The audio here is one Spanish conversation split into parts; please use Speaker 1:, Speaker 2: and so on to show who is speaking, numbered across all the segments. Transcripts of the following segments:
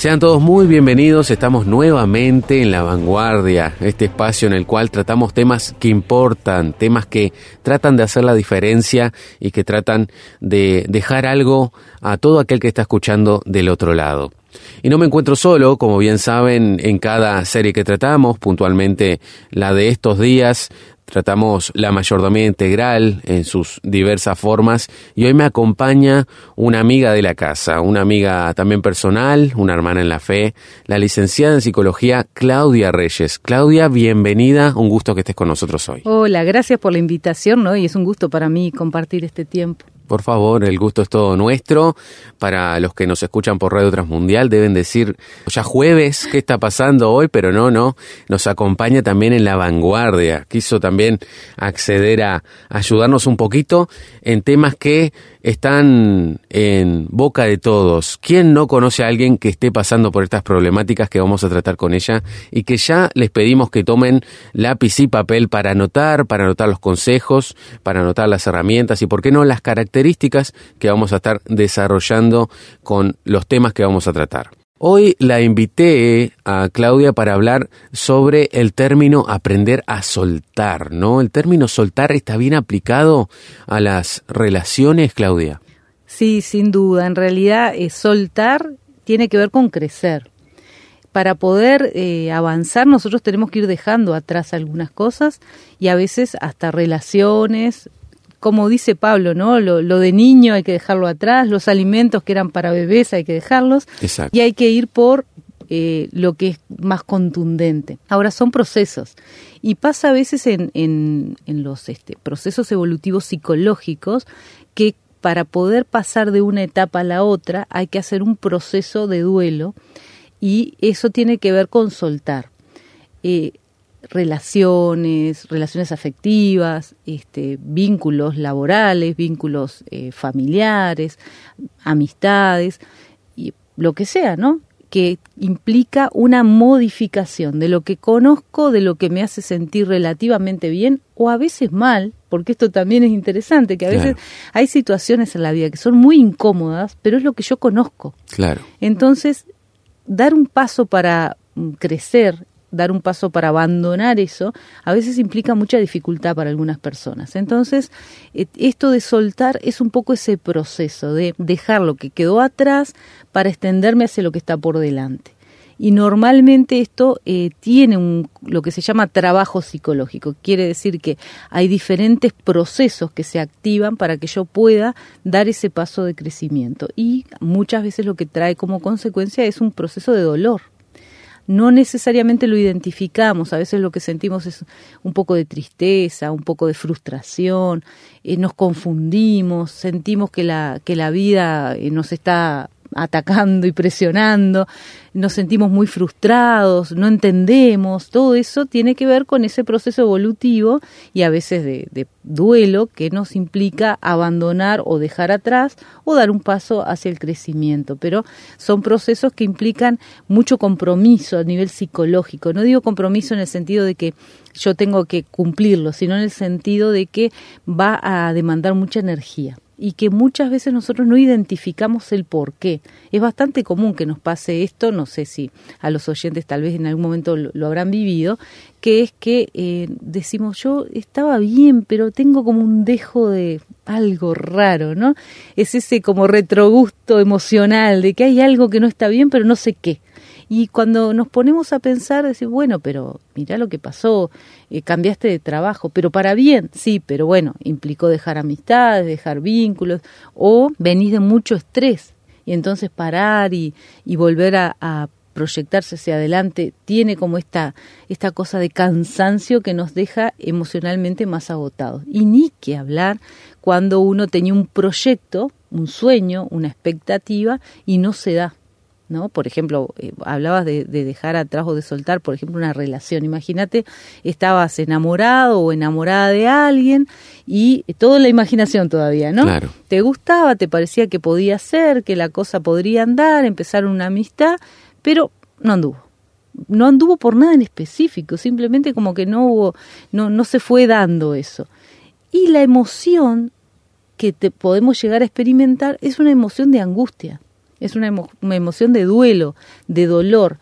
Speaker 1: Sean todos muy bienvenidos, estamos nuevamente en la vanguardia, este espacio en el cual tratamos temas que importan, temas que tratan de hacer la diferencia y que tratan de dejar algo a todo aquel que está escuchando del otro lado. Y no me encuentro solo, como bien saben, en cada serie que tratamos, puntualmente la de estos días, tratamos la mayordomía integral en sus diversas formas y hoy me acompaña una amiga de la casa, una amiga también personal, una hermana en la fe, la licenciada en psicología Claudia Reyes. Claudia, bienvenida, un gusto que estés con nosotros hoy.
Speaker 2: Hola, gracias por la invitación, ¿no? Y es un gusto para mí compartir este tiempo.
Speaker 1: Por favor, el gusto es todo nuestro. Para los que nos escuchan por Radio Transmundial, deben decir, ya jueves, ¿qué está pasando hoy? Pero no, no, nos acompaña también en la vanguardia. Quiso también acceder a ayudarnos un poquito en temas que están en boca de todos. ¿Quién no conoce a alguien que esté pasando por estas problemáticas que vamos a tratar con ella y que ya les pedimos que tomen lápiz y papel para anotar, para anotar los consejos, para anotar las herramientas y, por qué no, las características que vamos a estar desarrollando con los temas que vamos a tratar? Hoy la invité a Claudia para hablar sobre el término aprender a soltar, ¿no? El término soltar está bien aplicado a las relaciones, Claudia.
Speaker 2: Sí, sin duda. En realidad, eh, soltar tiene que ver con crecer. Para poder eh, avanzar, nosotros tenemos que ir dejando atrás algunas cosas y a veces hasta relaciones, como dice Pablo, ¿no? Lo, de niño hay que dejarlo atrás, los alimentos que eran para bebés hay que dejarlos y hay que ir por eh, lo que es más contundente. Ahora son procesos y pasa a veces en, en, en los este, procesos evolutivos psicológicos que para poder pasar de una etapa a la otra hay que hacer un proceso de duelo y eso tiene que ver con soltar. Eh, relaciones, relaciones afectivas, este, vínculos laborales, vínculos eh, familiares, amistades, y lo que sea, ¿no? que implica una modificación de lo que conozco, de lo que me hace sentir relativamente bien o a veces mal, porque esto también es interesante, que a veces hay situaciones en la vida que son muy incómodas, pero es lo que yo conozco.
Speaker 1: Claro.
Speaker 2: Entonces, dar un paso para mm, crecer dar un paso para abandonar eso, a veces implica mucha dificultad para algunas personas. Entonces, eh, esto de soltar es un poco ese proceso de dejar lo que quedó atrás para extenderme hacia lo que está por delante. Y normalmente esto eh, tiene un, lo que se llama trabajo psicológico. Quiere decir que hay diferentes procesos que se activan para que yo pueda dar ese paso de crecimiento. Y muchas veces lo que trae como consecuencia es un proceso de dolor no necesariamente lo identificamos, a veces lo que sentimos es un poco de tristeza, un poco de frustración, eh, nos confundimos, sentimos que la, que la vida eh, nos está atacando y presionando, nos sentimos muy frustrados, no entendemos, todo eso tiene que ver con ese proceso evolutivo y a veces de, duelo que nos implica abandonar o dejar atrás o dar un paso hacia el crecimiento, pero son procesos que implican mucho compromiso a nivel psicológico, no digo compromiso en el sentido de que yo tengo que cumplirlo, sino en el sentido de que va a demandar mucha energía y que muchas veces nosotros no identificamos el por qué. Es bastante común que nos pase esto, no sé si a los oyentes tal vez en algún momento lo, habrán vivido, que es que eh, decimos yo estaba bien, pero tengo como un dejo de algo raro, ¿no? Es ese como retrogusto emocional de que hay algo que no está bien, pero no sé qué. Y cuando nos ponemos a pensar, decir, bueno, pero mira lo que pasó, eh, cambiaste de trabajo, pero para bien, sí, pero bueno, implicó dejar amistades, dejar vínculos, o venís de mucho estrés, y entonces parar y, y volver a, a proyectarse hacia adelante tiene como esta, esta cosa de cansancio que nos deja emocionalmente más agotados. Y ni que hablar cuando uno tenía un proyecto, un sueño, una expectativa y no se da ¿no? Por ejemplo, eh, hablabas de, dejar atrás o de soltar, por ejemplo, una relación. Imagínate, estabas enamorado o enamorada de alguien y todo en la imaginación todavía, ¿no?
Speaker 1: Claro.
Speaker 2: Te gustaba, te parecía que podía ser, que la cosa podría andar, empezar una amistad, pero no anduvo. No anduvo por nada en específico, simplemente como que no hubo, no, no se fue dando eso. Y la emoción que te podemos llegar a experimentar es una emoción de angustia es una, emoción de duelo, de dolor.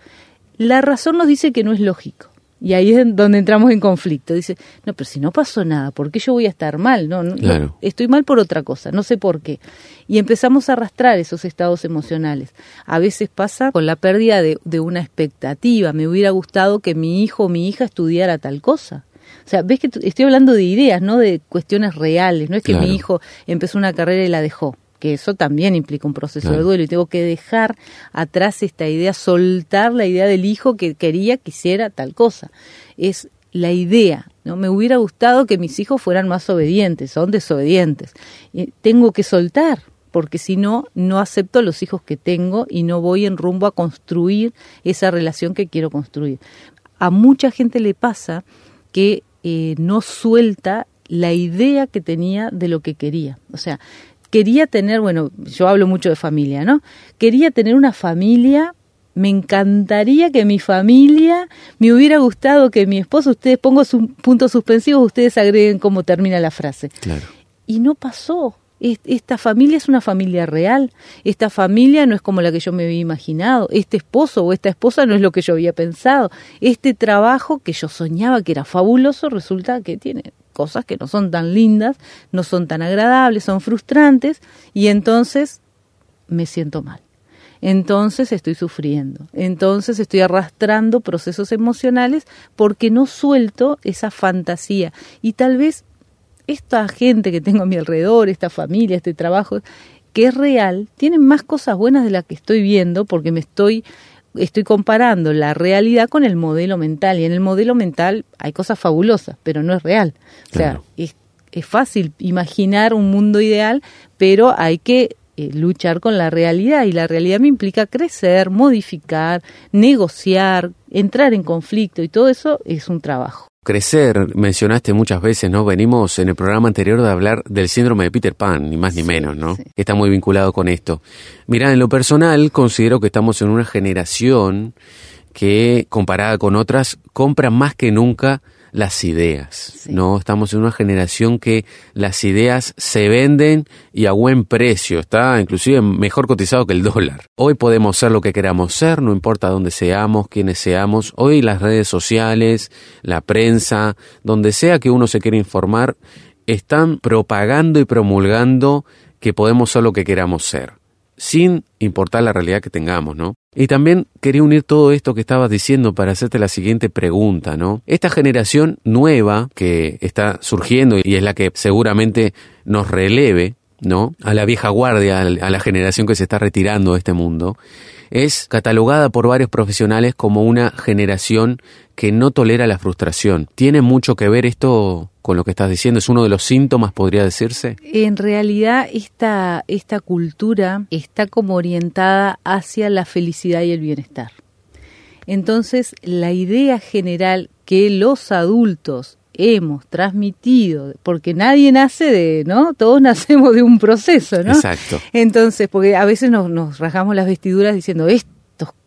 Speaker 2: La razón nos dice que no es lógico. Y ahí es donde entramos en conflicto. Dice, no, pero si no pasó nada, ¿por qué yo voy a estar mal? No, no, estoy mal por otra cosa, no sé por qué. Y empezamos a arrastrar esos estados emocionales. A veces pasa con la pérdida de, de una expectativa. Me hubiera gustado que mi hijo o mi hija estudiara tal cosa. O sea, ves que estoy hablando de ideas, no de cuestiones reales. No es que mi hijo empezó una carrera y la dejó que eso también implica un proceso de duelo y tengo que dejar atrás esta idea, soltar la idea del hijo que quería, quisiera tal cosa. Es la idea, ¿no? Me hubiera gustado que mis hijos fueran más obedientes, son desobedientes. Y tengo que soltar, porque si no, no acepto los hijos que tengo y no voy en rumbo a construir esa relación que quiero construir. A mucha gente le pasa que eh, no suelta la idea que tenía de lo que quería. O sea, quería tener, bueno, yo hablo mucho de familia, ¿no? Quería tener una familia, me encantaría que mi familia, me hubiera gustado que mi esposo, ustedes pongo su puntos suspensivos, ustedes agreguen cómo termina la frase.
Speaker 1: Claro.
Speaker 2: Y no pasó. Esta familia es una familia real. Esta familia no es como la que yo me había imaginado. Este esposo o esta esposa no es lo que yo había pensado. Este trabajo que yo soñaba que era fabuloso resulta que tiene cosas que no son tan lindas, no son tan agradables, son frustrantes y entonces me siento mal. Entonces estoy sufriendo, entonces estoy arrastrando procesos emocionales porque no suelto esa fantasía. Y tal vez esta gente que tengo a mi alrededor, esta familia, este trabajo, que es real, tiene más cosas buenas de las que estoy viendo porque me estoy estoy comparando la realidad con el modelo mental y en el modelo mental hay cosas fabulosas, pero no es real. O sea, es, es, fácil imaginar un mundo ideal, pero hay que eh, luchar con la realidad y la realidad me implica crecer, modificar, negociar, entrar en conflicto y todo eso es un trabajo
Speaker 1: crecer, mencionaste muchas veces, ¿no? Venimos en el programa anterior de hablar del síndrome de Peter Pan, ni más ni menos, ¿no? Está muy vinculado con esto. Mira, en lo personal considero que estamos en una generación que, comparada con otras, compra más que nunca las ideas, ¿no? Estamos en una generación que las ideas se venden y a buen precio, está inclusive mejor cotizado que el dólar. Hoy podemos ser lo que queramos ser, no importa dónde seamos, quiénes seamos. Hoy las redes sociales, la prensa, donde sea que uno se quiera informar, están propagando y promulgando que podemos ser lo que queramos ser sin importar la realidad que tengamos, ¿no? Y también quería unir todo esto que estabas diciendo para hacerte la siguiente pregunta, ¿no? Esta generación nueva que está surgiendo y es la que seguramente nos releve, ¿no? A la vieja guardia, a la generación que se está retirando de este mundo, es catalogada por varios profesionales como una generación que no tolera la frustración. ¿Tiene mucho que ver esto con lo que estás diciendo? ¿Es uno de los síntomas, podría decirse?
Speaker 2: En realidad, esta, esta cultura está como orientada hacia la felicidad y el bienestar. Entonces, la idea general que los adultos hemos transmitido, porque nadie nace de, ¿no? Todos nacemos de un proceso, ¿no?
Speaker 1: Exacto.
Speaker 2: Entonces, porque a veces nos, nos rajamos las vestiduras diciendo, esto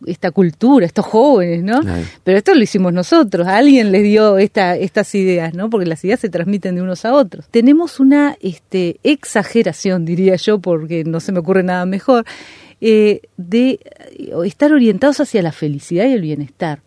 Speaker 2: esta cultura, estos jóvenes, ¿no? Pero esto lo hicimos nosotros, alguien les dio esta, estas ideas, ¿no? Porque las ideas se transmiten de unos a otros. Tenemos una este, exageración, diría yo, porque no se me ocurre nada mejor, eh, de estar orientados hacia la felicidad y el bienestar.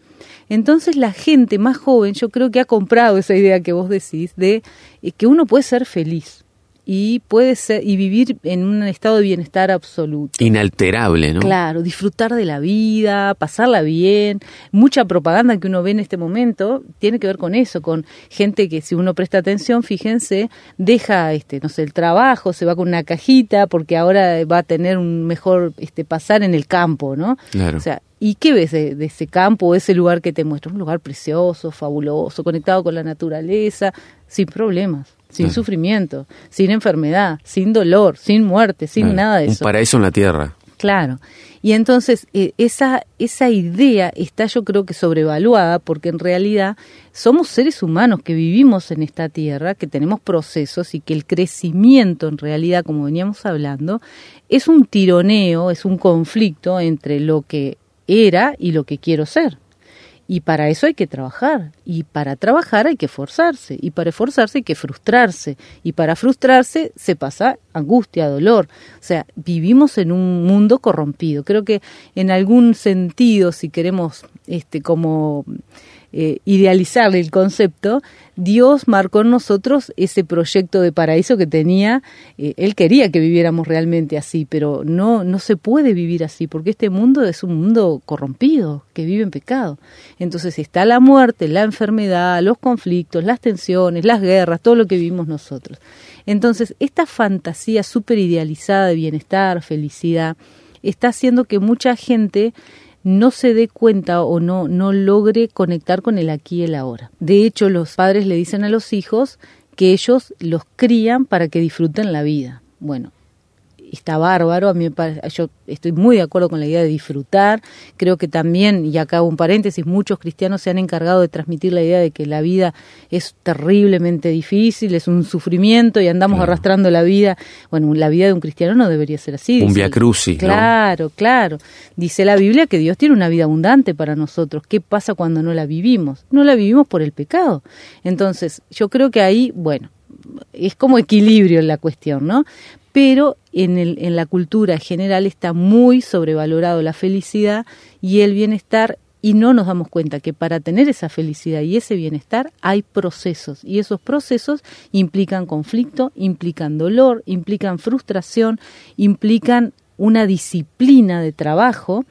Speaker 2: Entonces la gente más joven yo creo que ha comprado esa idea que vos decís de eh, que uno puede ser feliz y puede ser y vivir en un estado de bienestar absoluto.
Speaker 1: Inalterable, ¿no?
Speaker 2: Claro, disfrutar de la vida, pasarla bien. Mucha propaganda que uno ve en este momento tiene que ver con eso, con gente que si uno presta atención, fíjense, deja este, no sé, el trabajo, se va con una cajita porque ahora va a tener un mejor este pasar en el campo, ¿no?
Speaker 1: Claro.
Speaker 2: O sea, ¿Y qué ves de, ese campo, ese lugar que te muestra? Un lugar precioso, fabuloso, conectado con la naturaleza, sin problemas, sin sufrimiento, sin enfermedad, sin dolor, sin muerte, sin nada de eso.
Speaker 1: Un paraíso en la tierra.
Speaker 2: Claro. Y entonces eh, esa, esa idea está yo creo que sobrevaluada porque en realidad somos seres humanos que vivimos en esta tierra, que tenemos procesos y que el crecimiento en realidad, como veníamos hablando, es un tironeo, es un conflicto entre lo que era y lo que quiero ser. Y para eso hay que trabajar. Y para trabajar hay que esforzarse. Y para esforzarse hay que frustrarse. Y para frustrarse se pasa angustia, dolor. O sea, vivimos en un mundo corrompido. Creo que en algún sentido, si queremos este, como eh, idealizar el concepto, Dios marcó en nosotros ese proyecto de paraíso que tenía. Eh, él quería que viviéramos realmente así, pero no, no se puede vivir así, porque este mundo es un mundo corrompido, que vive en pecado. Entonces está la muerte, la enfermedad, los conflictos, las tensiones, las guerras, todo lo que vivimos nosotros. Entonces, esta fantasía súper idealizada de bienestar, felicidad, está haciendo que mucha gente no se dé cuenta o no, no logre conectar con el aquí y el ahora. De hecho, los padres le dicen a los hijos que ellos los crían para que disfruten la vida. Bueno, está bárbaro, a mí yo estoy muy de acuerdo con la idea de disfrutar, creo que también, y acá un paréntesis, muchos cristianos se han encargado de transmitir la idea de que la vida es terriblemente difícil, es un sufrimiento y andamos arrastrando la vida, bueno, la vida de un cristiano no debería ser así.
Speaker 1: Un via crucis,
Speaker 2: Claro, claro. Dice la Biblia que Dios tiene una vida abundante para nosotros. ¿Qué pasa cuando no la vivimos? No la vivimos por el pecado. Entonces, yo creo que ahí, bueno, es como equilibrio en la cuestión, ¿no? Pero en, el, en la cultura general está muy sobrevalorado la felicidad y el bienestar y no nos damos cuenta que para tener esa felicidad y ese bienestar hay procesos y esos procesos implican conflicto, implican dolor, implican frustración, implican una disciplina de trabajo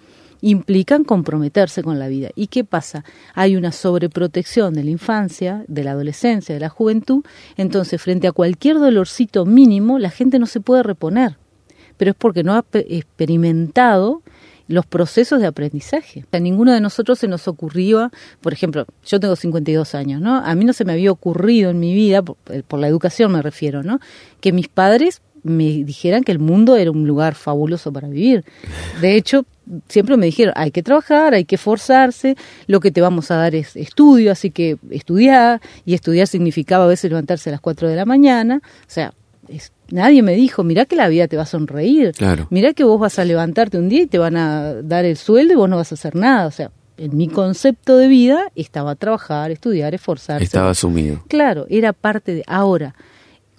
Speaker 2: implican comprometerse con la vida. ¿Y qué pasa? Hay una sobreprotección de la infancia, de la adolescencia, de la juventud, entonces frente a cualquier dolorcito mínimo la gente no se puede reponer, pero es porque no ha experimentado los procesos de aprendizaje. A ninguno de nosotros se nos ocurrió, por ejemplo, yo tengo 52 años, ¿no? A mí no se me había ocurrido en mi vida, por, por la educación me refiero, ¿no? Que mis padres me dijeran que el mundo era un lugar fabuloso para vivir. De hecho, siempre me dijeron, hay que trabajar, hay que esforzarse, lo que te vamos a dar es estudio, así que estudiar, y estudiar significaba a veces levantarse a las 4 de la mañana, o sea, nadie me dijo, mira que la vida te va a sonreír,
Speaker 1: claro.
Speaker 2: mira que vos vas a levantarte un día y te van a dar el sueldo y vos no vas a hacer nada, o sea, en mi concepto de vida estaba trabajar, estudiar, esforzarse.
Speaker 1: Estaba asumido.
Speaker 2: Claro, era parte de... Ahora,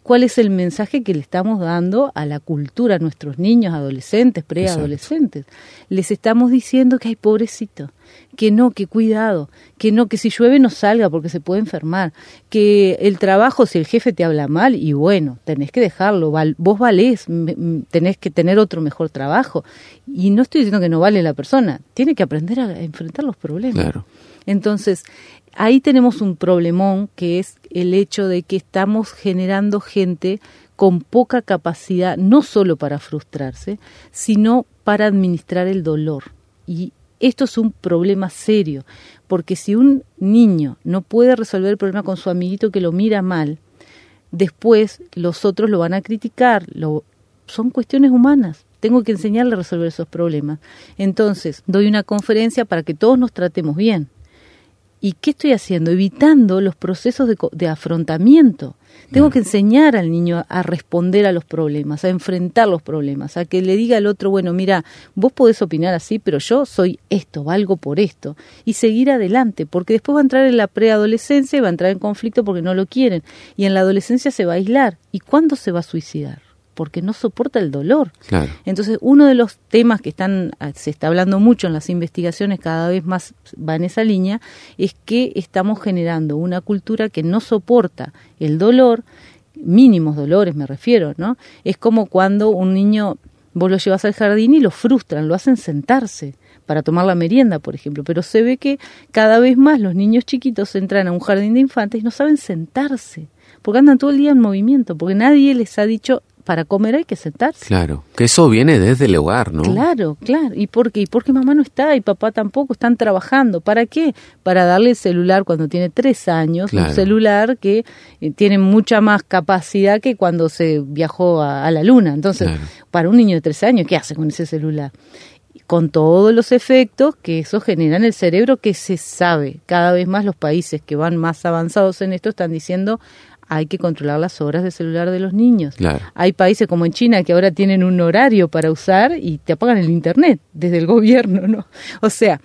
Speaker 2: cuál es el mensaje que le estamos dando a la cultura, a nuestros niños, adolescentes, preadolescentes. Les estamos diciendo que hay pobrecito, que no, que cuidado, que no, que si llueve no salga porque se puede enfermar, que el trabajo, si el jefe te habla mal, y bueno, tenés que dejarlo, vos valés, tenés que tener otro mejor trabajo. Y no estoy diciendo que no vale la persona, tiene que aprender a enfrentar los problemas.
Speaker 1: Claro.
Speaker 2: Entonces, ahí tenemos un problemón que es el hecho de que estamos generando gente con poca capacidad, no solo para frustrarse, sino para administrar el dolor. Y esto es un problema serio, porque si un niño no puede resolver el problema con su amiguito que lo mira mal, después los otros lo van a criticar, lo, son cuestiones humanas. Tengo que enseñarle a resolver esos problemas. Entonces, doy una conferencia para que todos nos tratemos bien. ¿Y qué estoy haciendo? Evitando los procesos de, afrontamiento. Tengo que enseñar al niño a responder a los problemas, a enfrentar los problemas, a que le diga al otro, bueno, mira, vos podés opinar así, pero yo soy esto, valgo por esto, y seguir adelante, porque después va a entrar en la preadolescencia y va a entrar en conflicto porque no lo quieren, y en la adolescencia se va a aislar. ¿Y cuándo se va a suicidar? Porque no soporta el dolor. Entonces, uno de los temas que están ah, se está hablando mucho en las investigaciones, cada vez más va en esa línea, es que estamos generando una cultura que no soporta el dolor, mínimos dolores me refiero, ¿no? Es como cuando un niño vos lo llevas al jardín y lo frustran, lo hacen sentarse para tomar la merienda, por ejemplo, pero se ve que cada vez más los niños chiquitos entran a un jardín de infantes y no saben sentarse, porque andan todo el día en movimiento, porque nadie les ha dicho para comer hay que sentarse.
Speaker 1: Claro, que eso viene desde el hogar, ¿no?
Speaker 2: Claro, claro. ¿Y por qué? ¿Y por qué mamá no está y papá tampoco? Están trabajando. ¿Para qué? Para darle el celular cuando tiene tres años, un celular que eh, tiene mucha más capacidad que cuando se viajó a, la luna. Entonces, para un niño de tres años, ¿qué hace con ese celular? con todos los efectos que eso genera en el cerebro que se sabe. Cada vez más los países que van más avanzados en esto están diciendo hay que controlar las horas de celular de los niños. Hay países como en China que ahora tienen un horario para usar y te apagan el internet desde el gobierno, ¿no? O sea,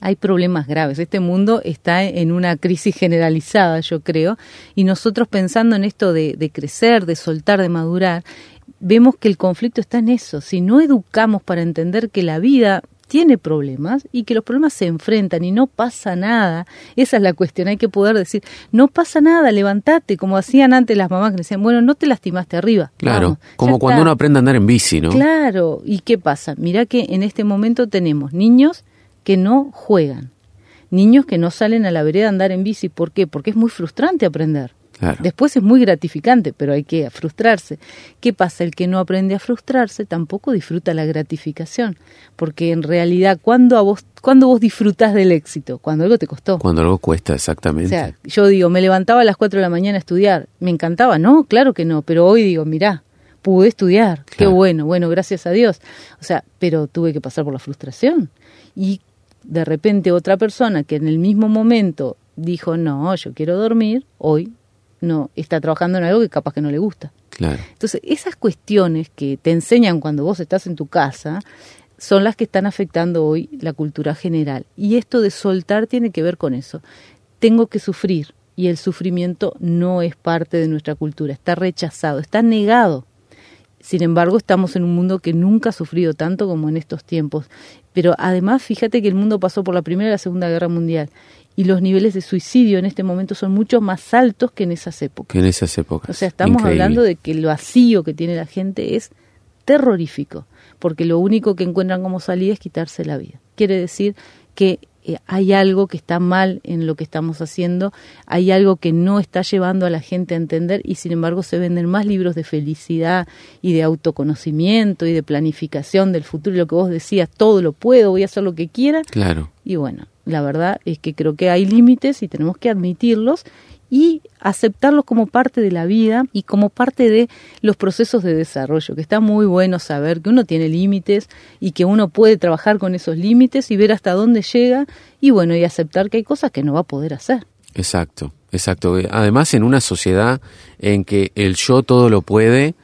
Speaker 2: hay problemas graves. Este mundo está en una crisis generalizada, yo creo, y nosotros pensando en esto de, de crecer, de soltar, de madurar, vemos que el conflicto está en eso. Si no educamos para entender que la vida tiene problemas y que los problemas se enfrentan y no pasa nada. Esa es la cuestión, hay que poder decir, no pasa nada, levántate, como hacían antes las mamás que decían, bueno, no te lastimaste arriba.
Speaker 1: Claro, como cuando uno aprende a andar en bici, ¿no?
Speaker 2: Claro, ¿y qué pasa? Mirá que en este momento tenemos niños que no juegan, niños que no salen a la vereda a andar en bici, ¿por qué? Porque es muy frustrante aprender. Después es muy gratificante, pero hay que frustrarse. ¿Qué pasa? El que no aprende a frustrarse tampoco disfruta la gratificación, porque en realidad, ¿cuándo, a vos, cuando vos disfrutás del éxito? Cuando algo te costó.
Speaker 1: Cuando algo cuesta, exactamente.
Speaker 2: O sea, yo digo, me levantaba a las 4 de la mañana a estudiar, me encantaba, no, claro que no, pero hoy digo, mirá, pude estudiar, qué bueno, bueno, gracias a Dios. O sea, pero tuve que pasar por la frustración. Y de repente otra persona que en el mismo momento dijo, no, yo quiero dormir, hoy no está trabajando en algo que capaz que no le gusta.
Speaker 1: Claro.
Speaker 2: Entonces, esas cuestiones que te enseñan cuando vos estás en tu casa son las que están afectando hoy la cultura general. Y esto de soltar tiene que ver con eso. Tengo que sufrir y el sufrimiento no es parte de nuestra cultura, está rechazado, está negado. Sin embargo, estamos en un mundo que nunca ha sufrido tanto como en estos tiempos. Pero además, fíjate que el mundo pasó por la Primera y la Segunda Guerra Mundial y los niveles de suicidio en este momento son mucho más altos que en esas épocas.
Speaker 1: Que en esas épocas.
Speaker 2: O sea, estamos hablando de que el vacío que tiene la gente es terrorífico, porque lo único que encuentran como salida es quitarse la vida. Quiere decir que eh, hay algo que está mal en lo que estamos haciendo, hay algo que no está llevando a la gente a entender y sin embargo se venden más libros de felicidad y de autoconocimiento y de planificación del futuro, y lo que vos decías, todo lo puedo, voy a hacer lo que quiera.
Speaker 1: Claro.
Speaker 2: Y bueno, la verdad es que creo que hay límites y tenemos que admitirlos y aceptarlos como parte de la vida y como parte de los procesos de desarrollo, que está muy bueno saber que uno tiene límites y que uno puede trabajar con esos límites y ver hasta dónde llega y bueno, y aceptar que hay cosas que no va a poder hacer.
Speaker 1: Exacto, exacto. Además en una sociedad en que el yo todo lo puede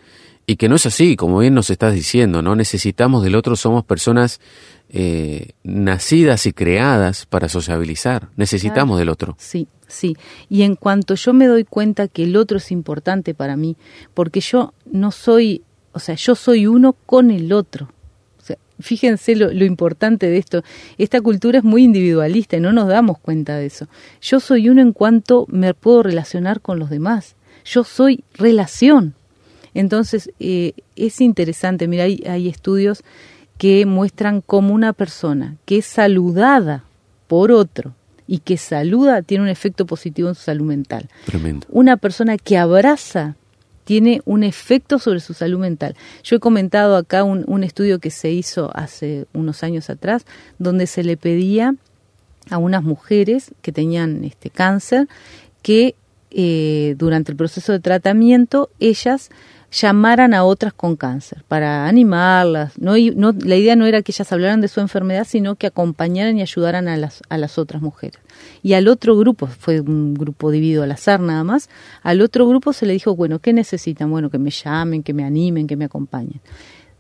Speaker 1: y que no es así, como bien nos estás diciendo, ¿no? Necesitamos del otro, somos personas eh, nacidas y creadas para sociabilizar. Necesitamos del otro.
Speaker 2: Sí, sí. Y en cuanto yo me doy cuenta que el otro es importante para mí, porque yo no soy, o sea, yo soy uno con el otro. O sea, fíjense lo, lo importante de esto. Esta cultura es muy individualista y no nos damos cuenta de eso. Yo soy uno en cuanto me puedo relacionar con los demás. Yo soy relación. Entonces, eh, es interesante, mira, hay, hay estudios que muestran cómo una persona que es saludada por otro y que saluda tiene un efecto positivo en su salud mental.
Speaker 1: Tremendo.
Speaker 2: Una persona que abraza tiene un efecto sobre su salud mental. Yo he comentado acá un, estudio que se hizo hace unos años atrás, donde se le pedía a unas mujeres que tenían este cáncer que eh, durante el proceso de tratamiento ellas llamaran a otras con cáncer para animarlas. No, no, la idea no era que ellas hablaran de su enfermedad, sino que acompañaran y ayudaran a las, a las otras mujeres. Y al otro grupo, fue un grupo dividido al azar nada más, al otro grupo se le dijo, bueno, ¿qué necesitan? Bueno, que me llamen, que me animen, que me acompañen.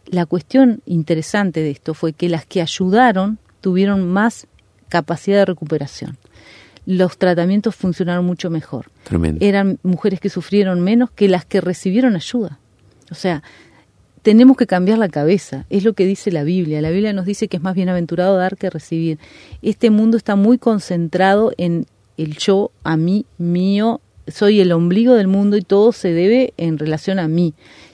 Speaker 2: La cuestión interesante de esto fue que las que ayudaron tuvieron más capacidad de recuperación los tratamientos funcionaron mucho mejor.
Speaker 1: Tremendo.
Speaker 2: Eran mujeres que sufrieron menos que las que recibieron ayuda. O sea, tenemos que cambiar la cabeza, es lo que dice la Biblia. La Biblia nos dice que es más bienaventurado dar que recibir. Este mundo está muy concentrado en el yo, a mí, mío, soy el ombligo del mundo y todo se debe en relación a mí.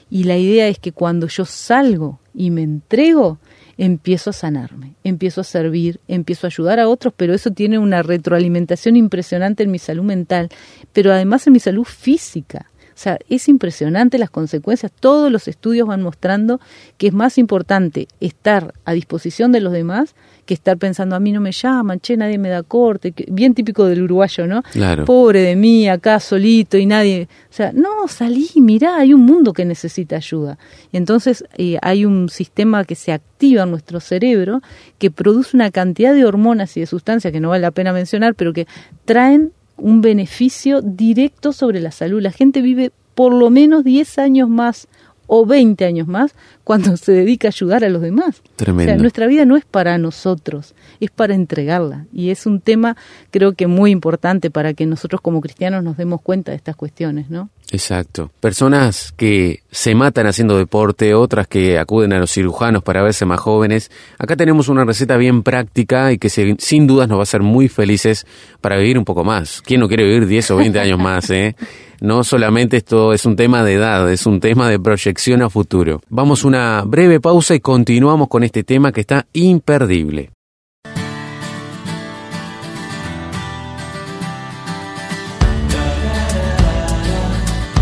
Speaker 2: Y la idea es que cuando yo salgo y me entrego, empiezo a sanarme, empiezo a servir, empiezo a ayudar a otros, pero eso tiene una retroalimentación impresionante en mi salud mental, pero además en mi salud física. O sea, es impresionante las consecuencias. Todos los estudios van mostrando que es más importante estar a disposición de los demás que estar pensando a mí no me llaman, che, nadie me da corte, bien típico del uruguayo, ¿no?
Speaker 1: Claro.
Speaker 2: Pobre de mí, acá solito y nadie. O sea, no, salí, mirá, hay un mundo que necesita ayuda. Y entonces eh, hay un sistema que se activa en nuestro cerebro que produce una cantidad de hormonas y de sustancias que no vale la pena mencionar, pero que traen un beneficio directo sobre la salud. La gente vive por lo menos 10 años más o 20 años más cuando se dedica a ayudar a los demás.
Speaker 1: Tremendo.
Speaker 2: O sea, nuestra vida no es para nosotros, es para entregarla. Y es un tema creo que muy importante para que nosotros como cristianos nos demos cuenta de estas cuestiones, ¿no?
Speaker 1: Exacto. Personas que se matan haciendo deporte, otras que acuden a los cirujanos para verse más jóvenes. Acá tenemos una receta bien práctica y que se- sin dudas nos va a hacer muy felices para vivir un poco más. ¿Quién no quiere vivir 10 o 20 años más, eh? No solamente esto es un tema de edad, es un tema de proyección a futuro. Vamos una breve pausa y continuamos con este tema que está imperdible.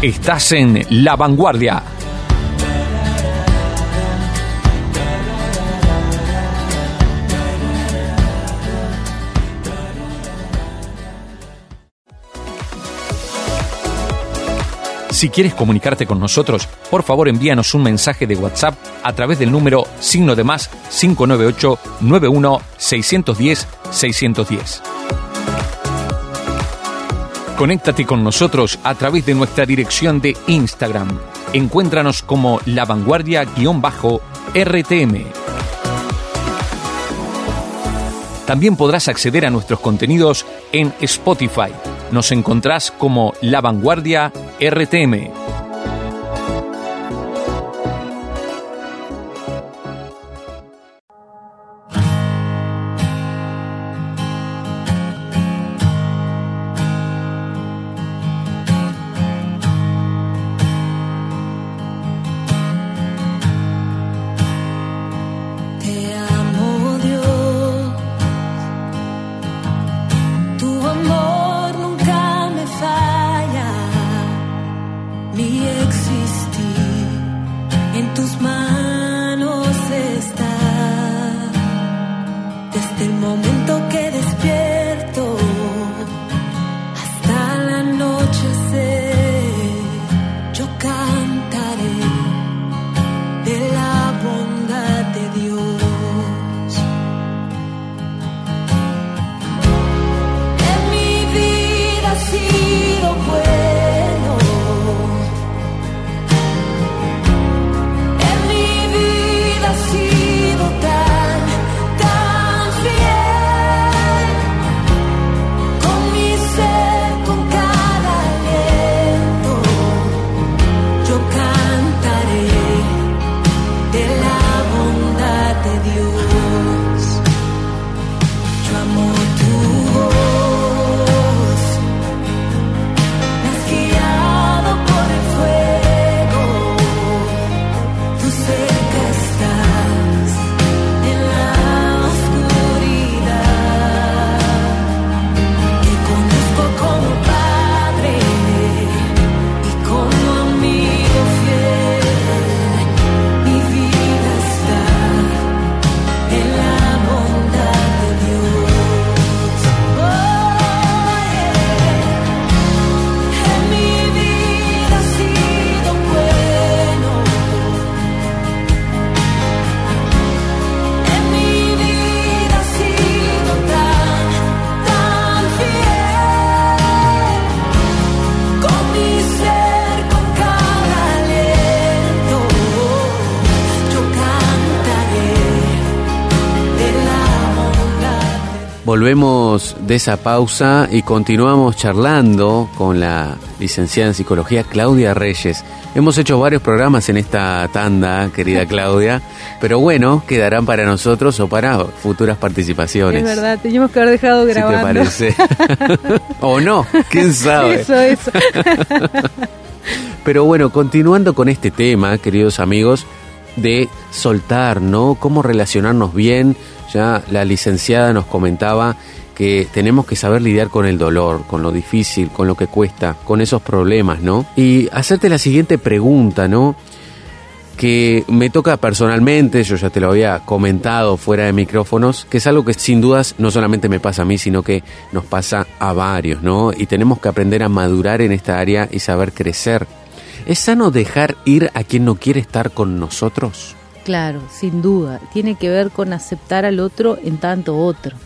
Speaker 3: Estás en La Vanguardia. Si quieres comunicarte con nosotros, por favor envíanos un mensaje de WhatsApp a través del número signo de más 598 91 610 610. Conéctate con nosotros a través de nuestra dirección de Instagram. Encuéntranos como La Vanguardia-RTM. También podrás acceder a nuestros contenidos en Spotify. Nos encontrás como La Vanguardia RTM.
Speaker 1: Volvemos de esa pausa y continuamos charlando con la licenciada en psicología Claudia Reyes. Hemos hecho varios programas en esta tanda, querida Claudia, pero bueno, quedarán para nosotros o para futuras participaciones.
Speaker 2: Es verdad, teníamos que haber dejado
Speaker 1: Si te
Speaker 2: grabando.
Speaker 1: parece. o no, quién sabe.
Speaker 2: Eso, eso.
Speaker 1: Pero bueno, continuando con este tema, queridos amigos, de soltar, ¿no? Cómo relacionarnos bien. Ya la licenciada nos comentaba que tenemos que saber lidiar con el dolor, con lo difícil, con lo que cuesta, con esos problemas, ¿no? Y hacerte la siguiente pregunta, ¿no? que me toca personalmente, yo ya te lo había comentado fuera de micrófonos, que es algo que sin dudas no solamente me pasa a mí, sino que nos pasa a varios, ¿no? Y tenemos que aprender a madurar en esta área y saber crecer. ¿Es sano dejar ir a quien no quiere estar con nosotros?
Speaker 2: Claro, sin duda. Tiene que ver con aceptar al otro en tanto otro.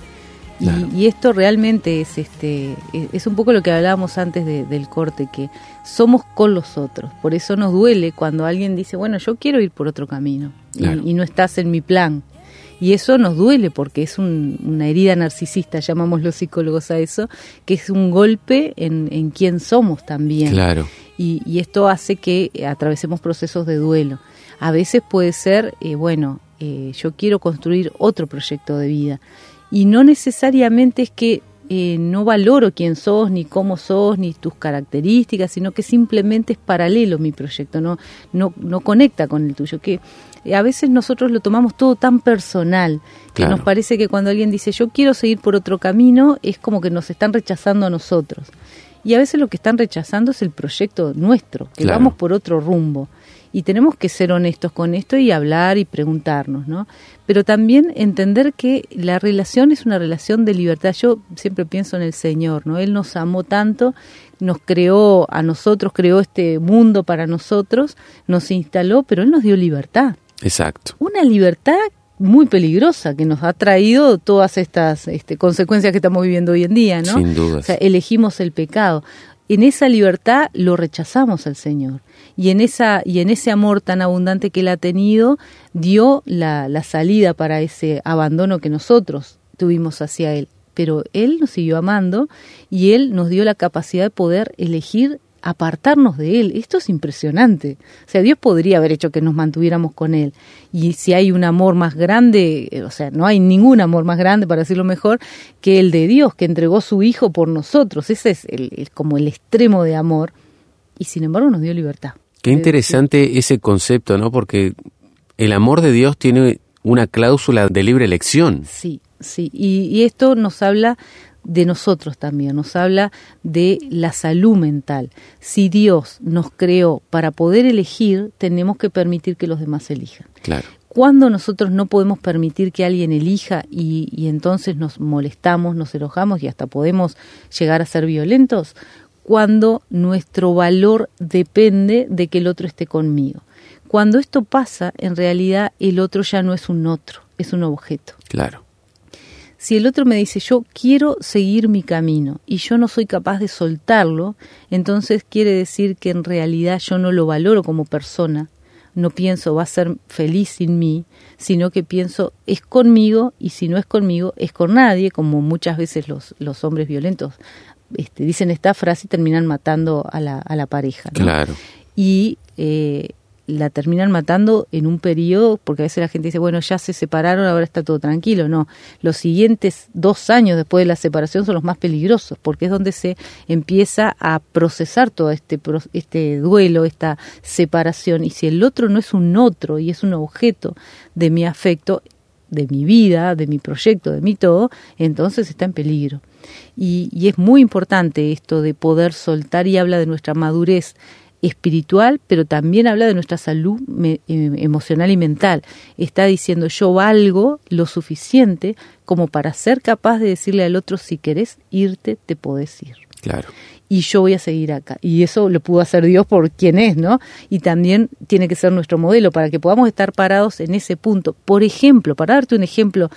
Speaker 2: Y,
Speaker 1: Claro.
Speaker 2: y esto realmente es este es- es un poco lo que hablábamos antes de- del corte que somos con los otros por eso nos duele cuando alguien dice bueno yo quiero ir por otro camino y-
Speaker 1: Claro.
Speaker 2: y, no estás en mi plan y eso nos duele porque es un- una herida narcisista llamamos los psicólogos a eso que es un golpe en, en quién somos también
Speaker 1: Claro,
Speaker 2: y, y esto hace que atravesemos procesos de duelo. A veces puede ser, eh, bueno, eh, yo quiero construir otro proyecto de vida y no necesariamente es que eh, no valoro quién sos, ni cómo sos, ni tus características, sino que simplemente es paralelo mi proyecto, no, no, no conecta con el tuyo, que eh, a veces nosotros lo tomamos todo tan personal, que
Speaker 1: Claro.
Speaker 2: nos parece que cuando alguien dice yo quiero seguir por otro camino, es como que nos están rechazando a nosotros. Y a veces lo que están rechazando es el proyecto nuestro, que
Speaker 1: Claro.
Speaker 2: vamos por otro rumbo. Y tenemos que ser honestos con esto y hablar y preguntarnos, ¿no? Pero también entender que la relación es una relación de libertad. Yo siempre pienso en el Señor, ¿no? Él nos amó tanto, nos creó a nosotros, creó este mundo para nosotros, nos instaló, pero Él nos dio libertad
Speaker 1: exacto.
Speaker 2: una libertad muy peligrosa que nos ha traído todas estas este, consecuencias que estamos viviendo hoy en día, ¿no?
Speaker 1: Sin dudas.
Speaker 2: O sea, elegimos el pecado. En esa libertad lo rechazamos al Señor. Y en, esa, y en ese amor tan abundante que Él ha tenido, dio la, la salida para ese abandono que nosotros tuvimos hacia Él. Pero Él nos siguió amando y Él nos dio la capacidad de poder elegir apartarnos de Él. Esto es impresionante. O sea, Dios podría haber hecho que nos mantuviéramos con Él. Y si hay un amor más grande, eh, o sea, no hay ningún amor más grande, para decirlo mejor, que el de Dios, que entregó su Hijo por nosotros. Ese es el, el- como el extremo de amor. Y sin embargo nos dio libertad.
Speaker 1: Qué
Speaker 2: Es
Speaker 1: interesante ese concepto, ¿no? Porque el amor de Dios tiene una cláusula de libre elección.
Speaker 2: Sí, sí. Y, y esto nos habla de nosotros también, nos habla de la salud mental. Si Dios nos creó para poder elegir, tenemos que permitir que los demás elijan.
Speaker 1: Claro.
Speaker 2: Cuando nosotros no podemos permitir que alguien elija y, y entonces nos molestamos, nos enojamos y hasta podemos llegar a ser violentos, cuando nuestro valor depende de que el otro esté conmigo. Cuando esto pasa, en realidad el otro ya no es un otro, es un objeto.
Speaker 1: Claro.
Speaker 2: Si el otro me dice yo quiero seguir mi camino y yo no soy capaz de soltarlo, entonces quiere decir que en realidad yo no lo valoro como persona, no pienso va a ser feliz sin mí, sino que pienso es conmigo y si no es conmigo es con nadie, como muchas veces los, los hombres violentos este, dicen esta frase y terminan matando a la, a la pareja. ¿no?
Speaker 1: Claro.
Speaker 2: y eh, la terminan matando en un periodo, porque a veces la gente dice, bueno, ya se separaron, ahora está todo tranquilo. No, los siguientes dos años después de la separación son los más peligrosos, porque es donde se empieza a procesar todo este, este duelo, esta separación. Y si el otro no es un otro y es un objeto de mi afecto, de mi vida, de mi proyecto, de mi todo, entonces está en peligro. Y, y es muy importante esto de poder soltar y habla de nuestra madurez espiritual, pero también habla de nuestra salud eh, emocional y mental. Está diciendo yo valgo lo suficiente como para ser capaz de decirle al otro si querés irte, te podés ir
Speaker 1: Claro.
Speaker 2: y yo voy a seguir acá. Y eso lo pudo hacer Dios por quien es, ¿no? Y también tiene que ser nuestro modelo para que podamos estar parados en ese punto. Por ejemplo, para darte un ejemplo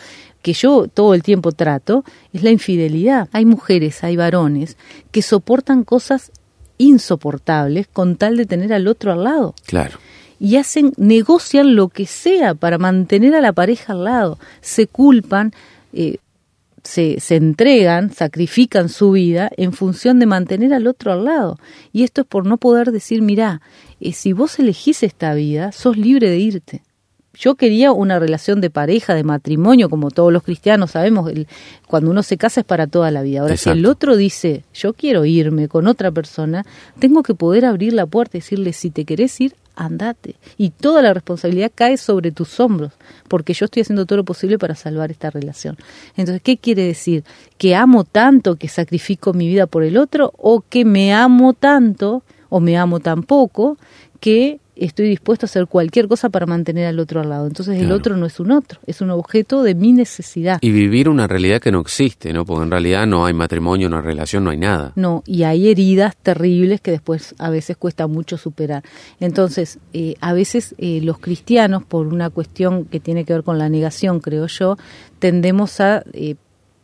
Speaker 2: que yo todo el tiempo trato, es la infidelidad. Hay mujeres, hay varones que soportan cosas insoportables con tal de tener al otro al lado
Speaker 1: Claro.
Speaker 2: y hacen, negocian lo que sea para mantener a la pareja al lado, se culpan, eh, se, se entregan, sacrifican su vida en función de mantener al otro al lado. Y esto es por no poder decir, mirá, eh, si vos elegís esta vida, sos libre de irte. Yo quería una relación de pareja, de matrimonio, como todos los cristianos sabemos, el- cuando uno se casa es para toda la vida. Ahora, si el otro dice, yo quiero irme con otra persona, tengo que poder abrir la puerta y decirle, si te querés ir, andate. Y toda la responsabilidad cae sobre tus hombros, porque yo estoy haciendo todo lo posible para salvar esta relación. Entonces, ¿qué quiere decir? ¿Que amo tanto que sacrifico mi vida por el otro o que me amo tanto o me amo tan poco que estoy dispuesto a hacer cualquier cosa para mantener al otro al lado? Entonces, el otro no es un otro, es un objeto de mi necesidad.
Speaker 1: Y vivir una realidad que no existe, ¿no? Porque en realidad no hay matrimonio, no hay relación, no hay nada.
Speaker 2: No, y hay heridas terribles que después a veces cuesta mucho superar. Entonces, eh, a veces eh, los cristianos, por una cuestión que tiene que ver con la negación, creo yo, tendemos a eh,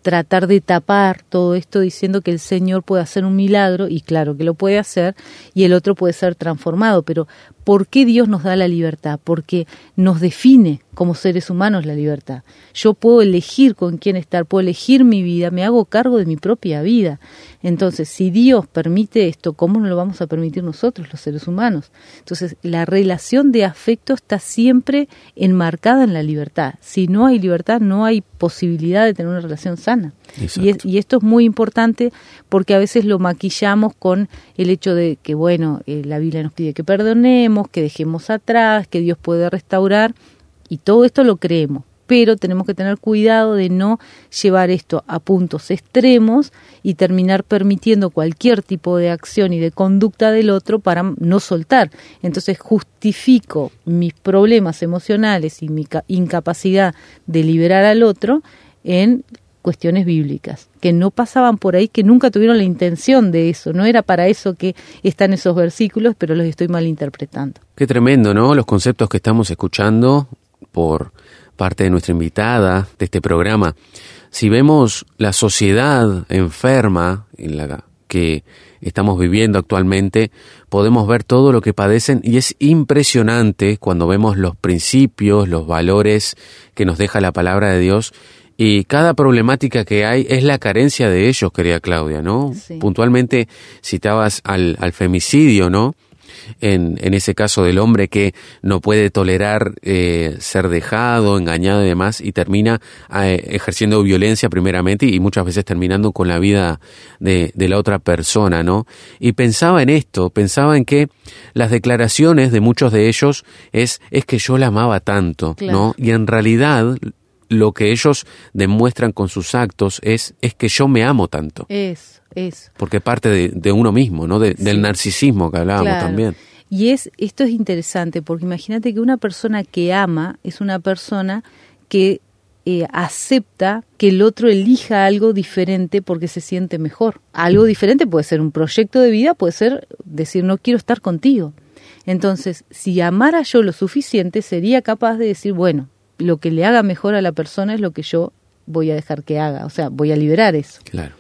Speaker 2: tratar de tapar todo esto diciendo que el Señor puede hacer un milagro, y claro que lo puede hacer, y el otro puede ser transformado, pero ¿por qué Dios nos da la libertad? Porque nos define como seres humanos la libertad. Yo puedo elegir con quién estar, puedo elegir mi vida, me hago cargo de mi propia vida. Entonces, si Dios permite esto, ¿cómo no lo vamos a permitir nosotros, los seres humanos? Entonces, la relación de afecto está siempre enmarcada en la libertad. Si no hay libertad, no hay posibilidad de tener una relación sana. Y, es-
Speaker 1: Exacto.
Speaker 2: y esto es muy importante porque a veces lo maquillamos con el hecho de que, bueno, eh, la Biblia nos pide que perdonemos, que dejemos atrás, que Dios puede restaurar, y todo esto lo creemos. Pero tenemos que tener cuidado de no llevar esto a puntos extremos y terminar permitiendo cualquier tipo de acción y de conducta del otro para no soltar. Entonces justifico mis problemas emocionales y mi ca- incapacidad de liberar al otro en cuestiones bíblicas, que no pasaban por ahí, que nunca tuvieron la intención de eso, no era para eso que están esos versículos, pero los estoy malinterpretando.
Speaker 1: Qué tremendo, ¿no? Los conceptos que estamos escuchando por parte de nuestra invitada de este programa. Si vemos la sociedad enferma en la que estamos viviendo actualmente, podemos ver todo lo que padecen y es impresionante cuando vemos los principios, los valores que nos deja la palabra de Dios y cada problemática que hay es la carencia de ellos, querida Claudia, ¿no?
Speaker 2: Sí.
Speaker 1: Puntualmente citabas al, al femicidio, ¿no? En, en ese caso del hombre que no puede tolerar eh, ser dejado, engañado y demás, y termina eh, ejerciendo violencia primeramente y muchas veces terminando con la vida de, de la otra persona, ¿no? Y pensaba en esto, pensaba en que las declaraciones de muchos de ellos es, es que yo la amaba tanto,
Speaker 2: Claro.
Speaker 1: ¿no? Y en realidad lo que ellos demuestran con sus actos es, es que yo me amo tanto
Speaker 2: Eso, eso.
Speaker 1: porque parte de, de uno mismo, ¿no? De- Del narcisismo que hablábamos
Speaker 2: Claro.
Speaker 1: también.
Speaker 2: Y es esto es interesante porque imagínate que una persona que ama es una persona que eh, acepta que el otro elija algo diferente porque se siente mejor. Algo diferente puede ser un proyecto de vida, puede ser decir no quiero estar contigo. Entonces, si amara yo lo suficiente, sería capaz de decir, bueno, lo que le haga mejor a la persona es lo que yo voy a dejar que haga, o sea, voy a liberar eso.
Speaker 1: Claro.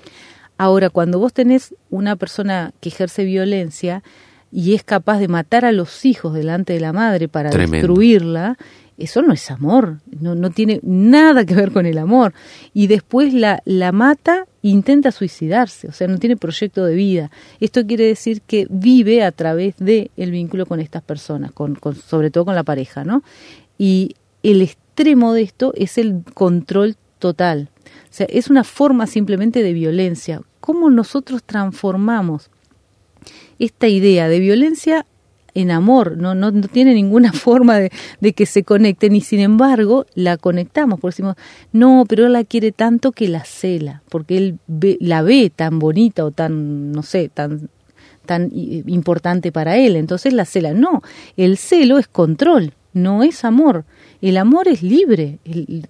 Speaker 2: Ahora, cuando vos tenés una persona que ejerce violencia y es capaz de matar a los hijos delante de la madre para
Speaker 1: Tremendo.
Speaker 2: destruirla, eso no es amor, no, no tiene nada que ver con el amor. Y después la, la mata, intenta suicidarse, o sea, no tiene proyecto de vida. Esto quiere decir que vive a través del el vínculo con estas personas, con, con- sobre todo con la pareja, ¿no? Y el extremo de esto es el control total. O sea, es una forma simplemente de violencia. ¿Cómo nosotros transformamos esta idea de violencia en amor? No, no, no tiene ninguna forma de, de que se conecten y sin embargo la conectamos. Porque decimos, no, pero él la quiere tanto que la cela, porque él ve- la ve tan bonita o tan, no sé, tan tan i- importante para él, entonces la cela. No, el celo es control, no es amor. El amor es libre,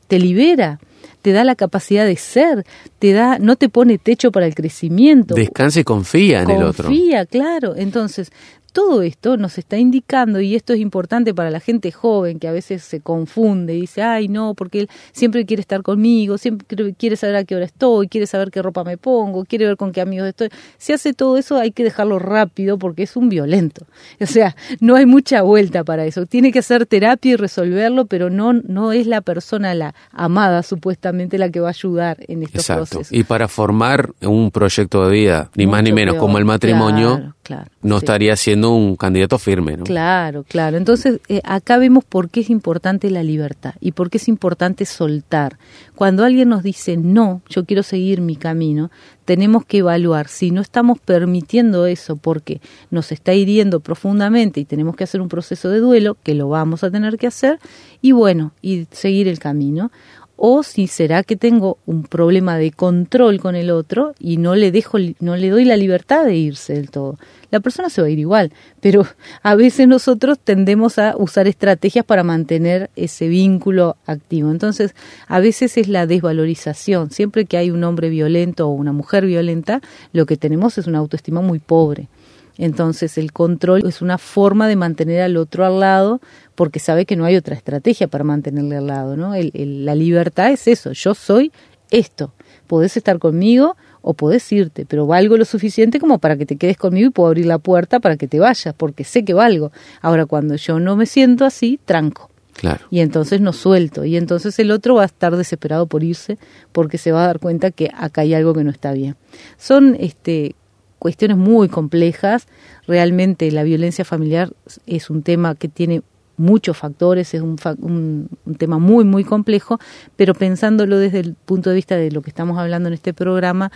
Speaker 2: te libera, te da la capacidad de ser, te da, no te pone techo para el crecimiento.
Speaker 1: Descansa y confía en el otro.
Speaker 2: Confía, claro. Entonces, todo esto nos está indicando, y esto es importante para la gente joven que a veces se confunde y dice, ay, no, porque él siempre quiere estar conmigo, siempre quiere saber a qué hora estoy, quiere saber qué ropa me pongo, quiere ver con qué amigos estoy. Si hace todo eso, hay que dejarlo rápido porque es un violento. O sea, no hay mucha vuelta para eso. Tiene que hacer terapia y resolverlo, pero no, no es la persona, la amada, supuestamente, la que va a ayudar en estos
Speaker 1: Exacto.
Speaker 2: procesos.
Speaker 1: Y para formar un proyecto de vida, ni más ni menos
Speaker 2: peor.
Speaker 1: como el matrimonio,
Speaker 2: Claro, claro.
Speaker 1: no
Speaker 2: sí.
Speaker 1: estaría siendo un candidato firme, ¿no?
Speaker 2: Claro, claro. Entonces, eh, acá vemos por qué es importante la libertad y por qué es importante soltar. Cuando alguien nos dice, no, yo quiero seguir mi camino, tenemos que evaluar si no estamos permitiendo eso porque nos está hiriendo profundamente y tenemos que hacer un proceso de duelo, que lo vamos a tener que hacer, y bueno, y seguir el camino o si será que tengo un problema de control con el otro y no le dejo no le doy la libertad de irse del todo. La persona se va a ir igual, pero a veces nosotros tendemos a usar estrategias para mantener ese vínculo activo. Entonces, a veces es la desvalorización. Siempre que hay un hombre violento o una mujer violenta, lo que tenemos es una autoestima muy pobre. Entonces el control es una forma de mantener al otro al lado porque sabe que no hay otra estrategia para mantenerle al lado, ¿no? El- el- la libertad es eso, yo soy esto. Podés estar conmigo o podés irte, pero valgo lo suficiente como para que te quedes conmigo y puedo abrir la puerta para que te vayas, porque sé que valgo. Ahora, cuando yo no me siento así, tranco.
Speaker 1: Claro.
Speaker 2: Y entonces no suelto. Y entonces el otro va a estar desesperado por irse porque se va a dar cuenta que acá hay algo que no está bien. Son este, cuestiones muy complejas. Realmente la violencia familiar es un tema que tiene muchos factores, es un, un, un tema muy, muy complejo, pero pensándolo desde el punto de vista de lo que estamos hablando en este programa,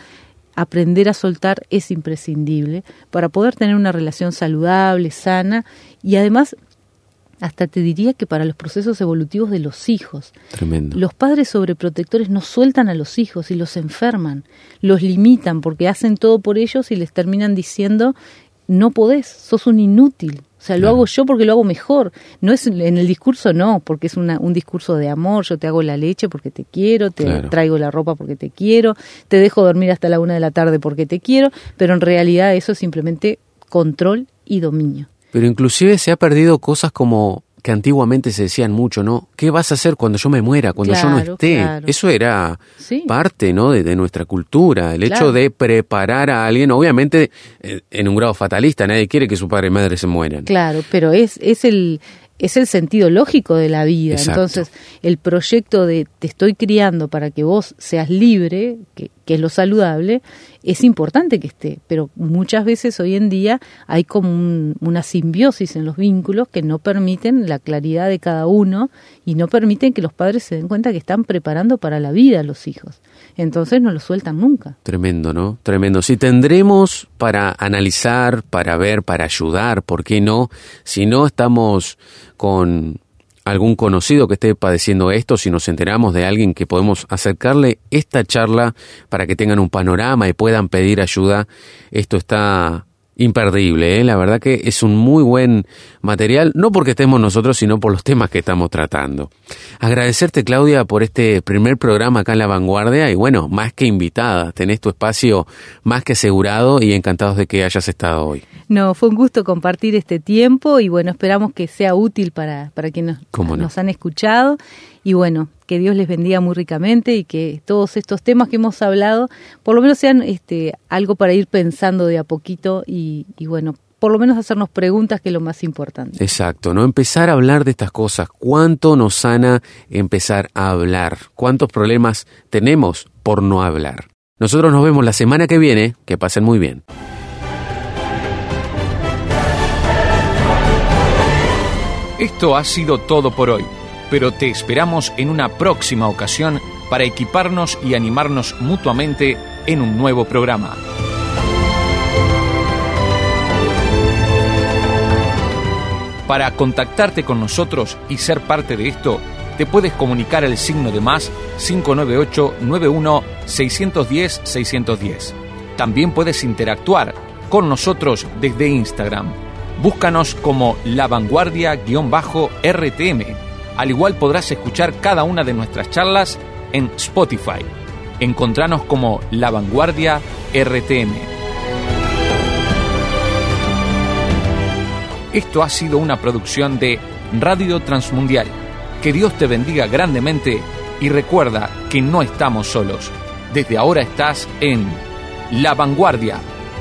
Speaker 2: aprender a soltar es imprescindible para poder tener una relación saludable, sana y además hasta te diría que para los procesos evolutivos de los hijos.
Speaker 1: Tremendo.
Speaker 2: Los padres sobreprotectores no sueltan a los hijos y los enferman, los limitan porque hacen todo por ellos y les terminan diciendo, no podés, sos un inútil. O sea, lo hago yo porque lo hago mejor. No es en el discurso, no, porque es una, un discurso de amor. Yo te hago la leche porque te quiero, te
Speaker 1: Claro.
Speaker 2: traigo la ropa porque te quiero, te dejo dormir hasta la una de la tarde porque te quiero, pero en realidad eso es simplemente control y dominio.
Speaker 1: Pero inclusive se ha perdido cosas como que antiguamente se decían mucho, ¿no? ¿Qué vas a hacer cuando yo me muera, cuando yo no esté?
Speaker 2: claro.
Speaker 1: Eso era
Speaker 2: Sí.
Speaker 1: parte, ¿no? De, de nuestra cultura, el
Speaker 2: Claro.
Speaker 1: hecho de preparar a alguien, obviamente eh, en un grado fatalista, nadie quiere que su padre y madre se mueran.
Speaker 2: Claro, pero es, es el es el sentido lógico de la vida.
Speaker 1: Exacto.
Speaker 2: Entonces, el proyecto de te estoy criando para que vos seas libre, que, que es lo saludable, es importante que esté, pero muchas veces hoy en día hay como un- una simbiosis en los vínculos que no permiten la claridad de cada uno y no permiten que los padres se den cuenta que están preparando para la vida a los hijos. Entonces no los sueltan nunca.
Speaker 1: Tremendo, ¿no? Tremendo. Si tendremos para analizar, para ver, para ayudar, ¿por qué no? Si no estamos con algún conocido que esté padeciendo esto, si nos enteramos de alguien que podemos acercarle esta charla para que tengan un panorama y puedan pedir ayuda, esto está imperdible, ¿eh? la verdad que es un muy buen material, no porque estemos nosotros, sino por los temas que estamos tratando. Agradecerte, Claudia, por este primer programa acá en La Vanguardia y bueno, más que invitada, tenés tu espacio más que asegurado y encantados de que hayas estado hoy.
Speaker 2: No, fue un gusto compartir este tiempo y bueno, esperamos que sea útil para, para quienes
Speaker 1: no.
Speaker 2: nos han escuchado y bueno, que Dios les bendiga muy ricamente y que todos estos temas que hemos hablado por lo menos sean este, algo para ir pensando de a poquito y, y bueno, por lo menos hacernos preguntas que es lo más importante.
Speaker 1: Exacto, ¿no? Empezar a hablar de estas cosas. ¿Cuánto nos sana empezar a hablar? ¿Cuántos problemas tenemos por no hablar? Nosotros nos vemos la semana que viene. Que pasen muy bien.
Speaker 4: Esto ha sido todo por hoy, pero te esperamos en una próxima ocasión para equiparnos y animarnos mutuamente en un nuevo programa. Para contactarte con nosotros y ser parte de esto, te puedes comunicar al signo de más 598 91 610 610. También puedes interactuar con nosotros desde Instagram. Búscanos como La Vanguardia-RTM. Al igual podrás escuchar cada una de nuestras charlas en Spotify. Encontranos como La Vanguardia RTM. Esto ha sido una producción de Radio Transmundial. Que Dios te bendiga grandemente y recuerda que no estamos solos. Desde ahora estás en La Vanguardia,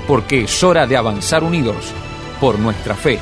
Speaker 4: porque es hora de avanzar unidos por nuestra fe.